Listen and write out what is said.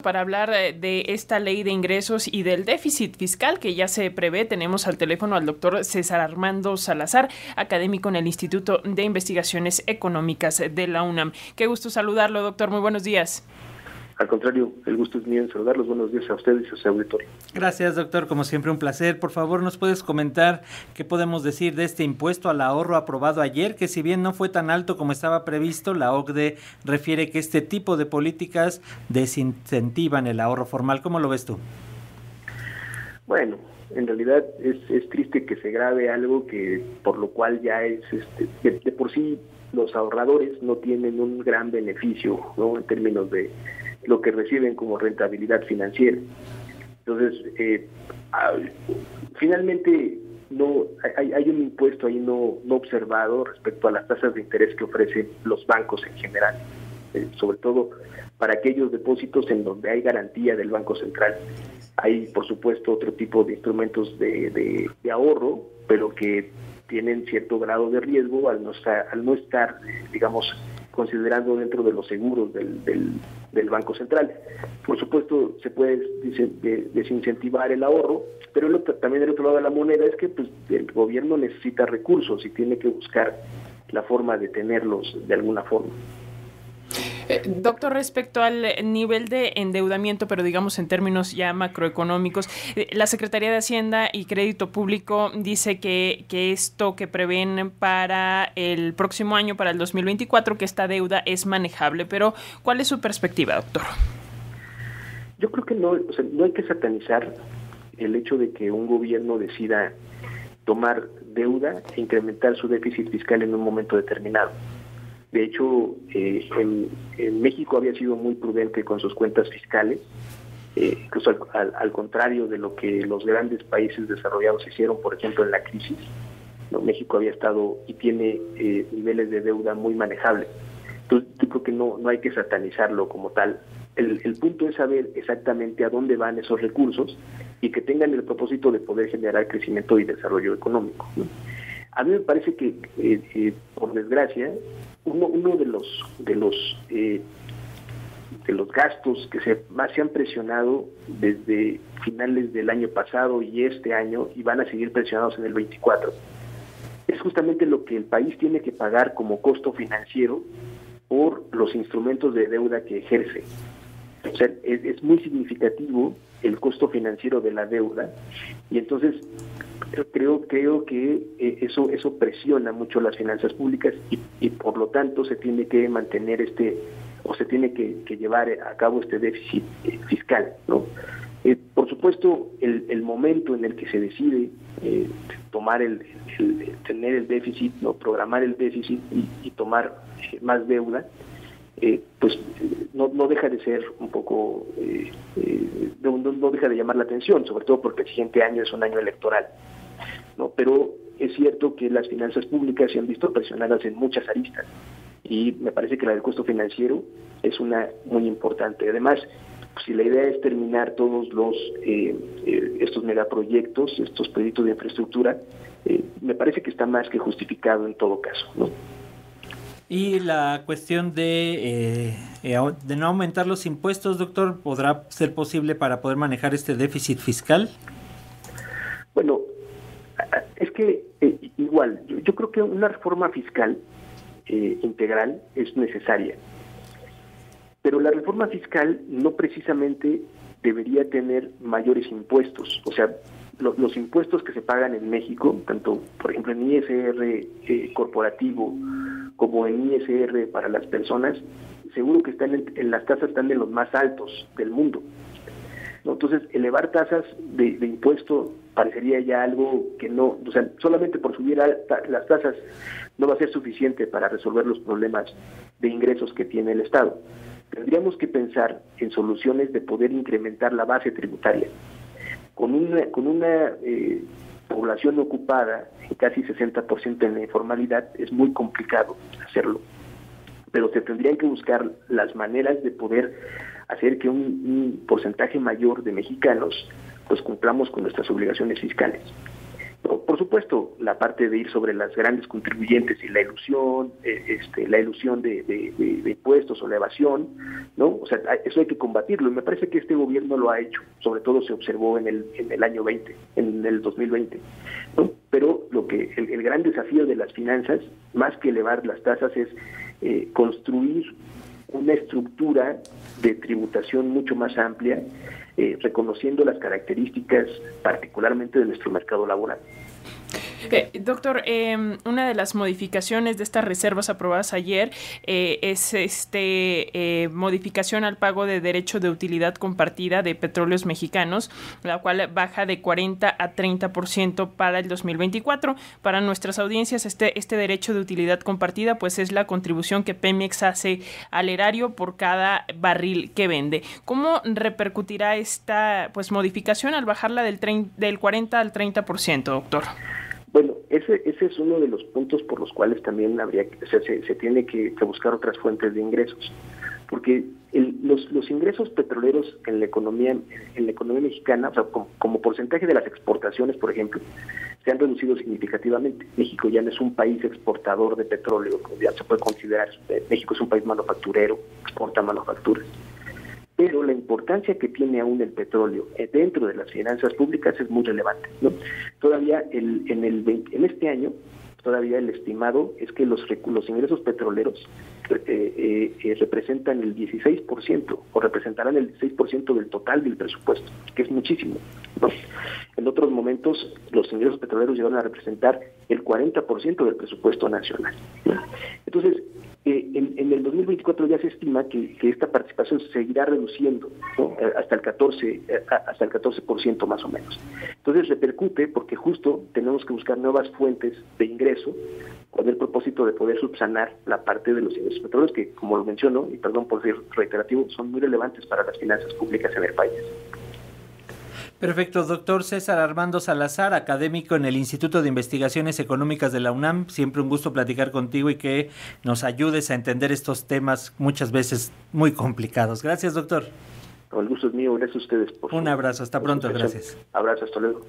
para hablar eh, de esta ley de ingresos y del déficit fiscal que ya se prevé. Tenemos al teléfono al doctor César Armando Salazar, académico en el Instituto de Investigaciones Económicas de la UNAM. Qué gusto saludarlo, doctor. Muy buenos días. Al contrario, el gusto es mío en saludarlos. Buenos días a ustedes y a su auditorio. Gracias, doctor. Como siempre, un placer. Por favor, ¿nos puedes comentar qué podemos decir de este impuesto al ahorro aprobado ayer? Que si bien no fue tan alto como estaba previsto, la OCDE refiere que este tipo de políticas desincentivan el ahorro formal. ¿Cómo lo ves tú? Bueno, en realidad es, es triste que se grabe algo que por lo cual ya es este, de por sí los ahorradores no tienen un gran beneficio ¿no? en términos de lo que reciben como rentabilidad financiera. Entonces, eh, finalmente no hay, hay, un impuesto ahí no, no observado respecto a las tasas de interés que ofrecen los bancos en general, eh, sobre todo para aquellos depósitos en donde hay garantía del Banco Central. Hay, por supuesto, otro tipo de instrumentos de, de, ahorro, pero que tienen cierto grado de riesgo al no al no estar digamos, considerando dentro de los seguros del, del, Banco Central. Por supuesto, se puede desincentivar el ahorro, pero el también del otro lado de la moneda es que pues, el gobierno necesita recursos y tiene que buscar la forma de tenerlos de alguna forma. Doctor, respecto al nivel de endeudamiento, pero digamos en términos ya macroeconómicos, eh, la Secretaría de Hacienda y Crédito Público dice que, que esto que prevén para el próximo año, para el 2024, que esta deuda es manejable, pero ¿cuál es su perspectiva, doctor? Yo creo que no, o sea, no hay que satanizar el hecho de que un gobierno decida tomar deuda e incrementar su déficit fiscal en un momento determinado. De hecho, eh, en, México había sido muy prudente con sus cuentas fiscales, eh, incluso al, contrario de lo que los grandes países desarrollados hicieron, por ejemplo, en la crisis. México había estado y tiene eh, niveles de deuda muy manejables. Entonces, yo creo que no, no hay que satanizarlo como tal. El, el punto es saber exactamente a dónde van esos recursos y que tengan el propósito de poder generar crecimiento y desarrollo económico. A mí me parece que, eh, eh, por desgracia, uno, de los de los eh, de los gastos que más se han presionado desde finales del año pasado y este año y van a seguir presionados en el 24 es justamente lo que el país tiene que pagar como costo financiero por los instrumentos de deuda que ejerce. O sea, es muy significativo el costo financiero de la deuda y entonces creo creo que eh, eso eso presiona mucho las finanzas públicas y, y, por lo tanto se tiene que mantener este o se tiene que, llevar a cabo este déficit eh, fiscal no eh, por supuesto el, el, momento en el que se decide eh, tomar el, tener el déficit no programar el déficit y, tomar más deuda pues no, deja de ser un poco no, no deja de llamar la atención sobre todo porque el siguiente año es un año electoral ¿no? Pero es cierto que las finanzas públicas se han visto presionadas en muchas aristas y me parece que la del costo financiero es una muy importante. Además, pues, si la idea es terminar todos los eh, eh, estos megaproyectos, estos proyectos de infraestructura, eh, me parece que está más que justificado en todo caso, ¿no? Y la cuestión de, eh, de no aumentar los impuestos, doctor, ¿podrá ser posible para poder manejar este déficit fiscal? Bueno, es que eh, igual, yo, yo, creo que una reforma fiscal eh, integral es necesaria, pero la reforma fiscal no precisamente debería tener mayores impuestos, o sea, lo, los impuestos que se pagan en México, tanto por ejemplo en ISR eh, corporativo como en ISR para las personas, seguro que están en, en las tasas están de los más altos del mundo. Entonces, elevar tasas de, de, impuesto parecería ya algo que no, o sea, solamente por subir alta, las tasas no va a ser suficiente para resolver los problemas de ingresos que tiene el Estado. Tendríamos que pensar en soluciones de poder incrementar la base tributaria. Con una, con una eh, población ocupada en casi 60% en la informalidad es muy complicado hacerlo pero se tendrían que buscar las maneras de poder hacer que un, un, porcentaje mayor de mexicanos pues cumplamos con nuestras obligaciones fiscales. Por supuesto, la parte de ir sobre las grandes contribuyentes y la ilusión, eh, este, la ilusión de, impuestos o la evasión, ¿no? O sea, eso hay que combatirlo y me parece que este gobierno lo ha hecho, sobre todo se observó en el, en el año 20, en el 2020, ¿no? Pero lo que el, gran desafío de las finanzas, más que elevar las tasas, es eh, construir una estructura de tributación mucho más amplia, eh, reconociendo las características particularmente de nuestro mercado laboral. Eh, doctor, em, una de las modificaciones de estas reservas aprobadas ayer eh, es este eh, modificación al pago de derecho de utilidad compartida de petróleos mexicanos, la cual baja de 40 a 30% para el 2024. Para nuestras audiencias, este, este derecho de utilidad compartida pues es la contribución que Pemex hace al erario por cada barril que vende. ¿Cómo repercutirá esta pues modificación al bajarla del, del 40 al 30%, doctor? Ese, ese es uno de los puntos por los cuales también habría se, se, tiene que, buscar otras fuentes de ingresos, porque los, los ingresos petroleros en la economía en la economía mexicana, o sea, como, porcentaje de las exportaciones, por ejemplo, se han reducido significativamente. México ya no es un país exportador de petróleo, ya se puede considerar. México es un país manufacturero, exporta manufacturas pero la importancia que tiene aún el petróleo eh, dentro de las finanzas públicas es muy relevante. ¿no? Todavía el, en, el, en este año, todavía el estimado es que los, los ingresos petroleros eh, eh, representan el 16% o representarán el 16% del total del presupuesto, que es muchísimo. En otros momentos los ingresos petroleros llegaron a representar el 40% del presupuesto nacional. Entonces, en, el 2024 ya se estima que, esta participación seguirá reduciendo eh, hasta el 14 eh, hasta el 14% más o menos. Entonces repercute porque justo tenemos que buscar nuevas fuentes de ingreso con el propósito de poder subsanar la parte de los ingresos petroleros que, como lo menciono, y perdón por ser reiterativo, son muy relevantes para las finanzas públicas en el país. Perfecto, doctor César Armando Salazar, académico en el Instituto de Investigaciones Económicas de la UNAM. Siempre un gusto platicar contigo y que nos ayudes a entender estos temas muchas veces muy complicados. Gracias, doctor. El gusto es mío, gracias a ustedes. Por un abrazo, hasta pronto, gracias. Abrazo, hasta luego.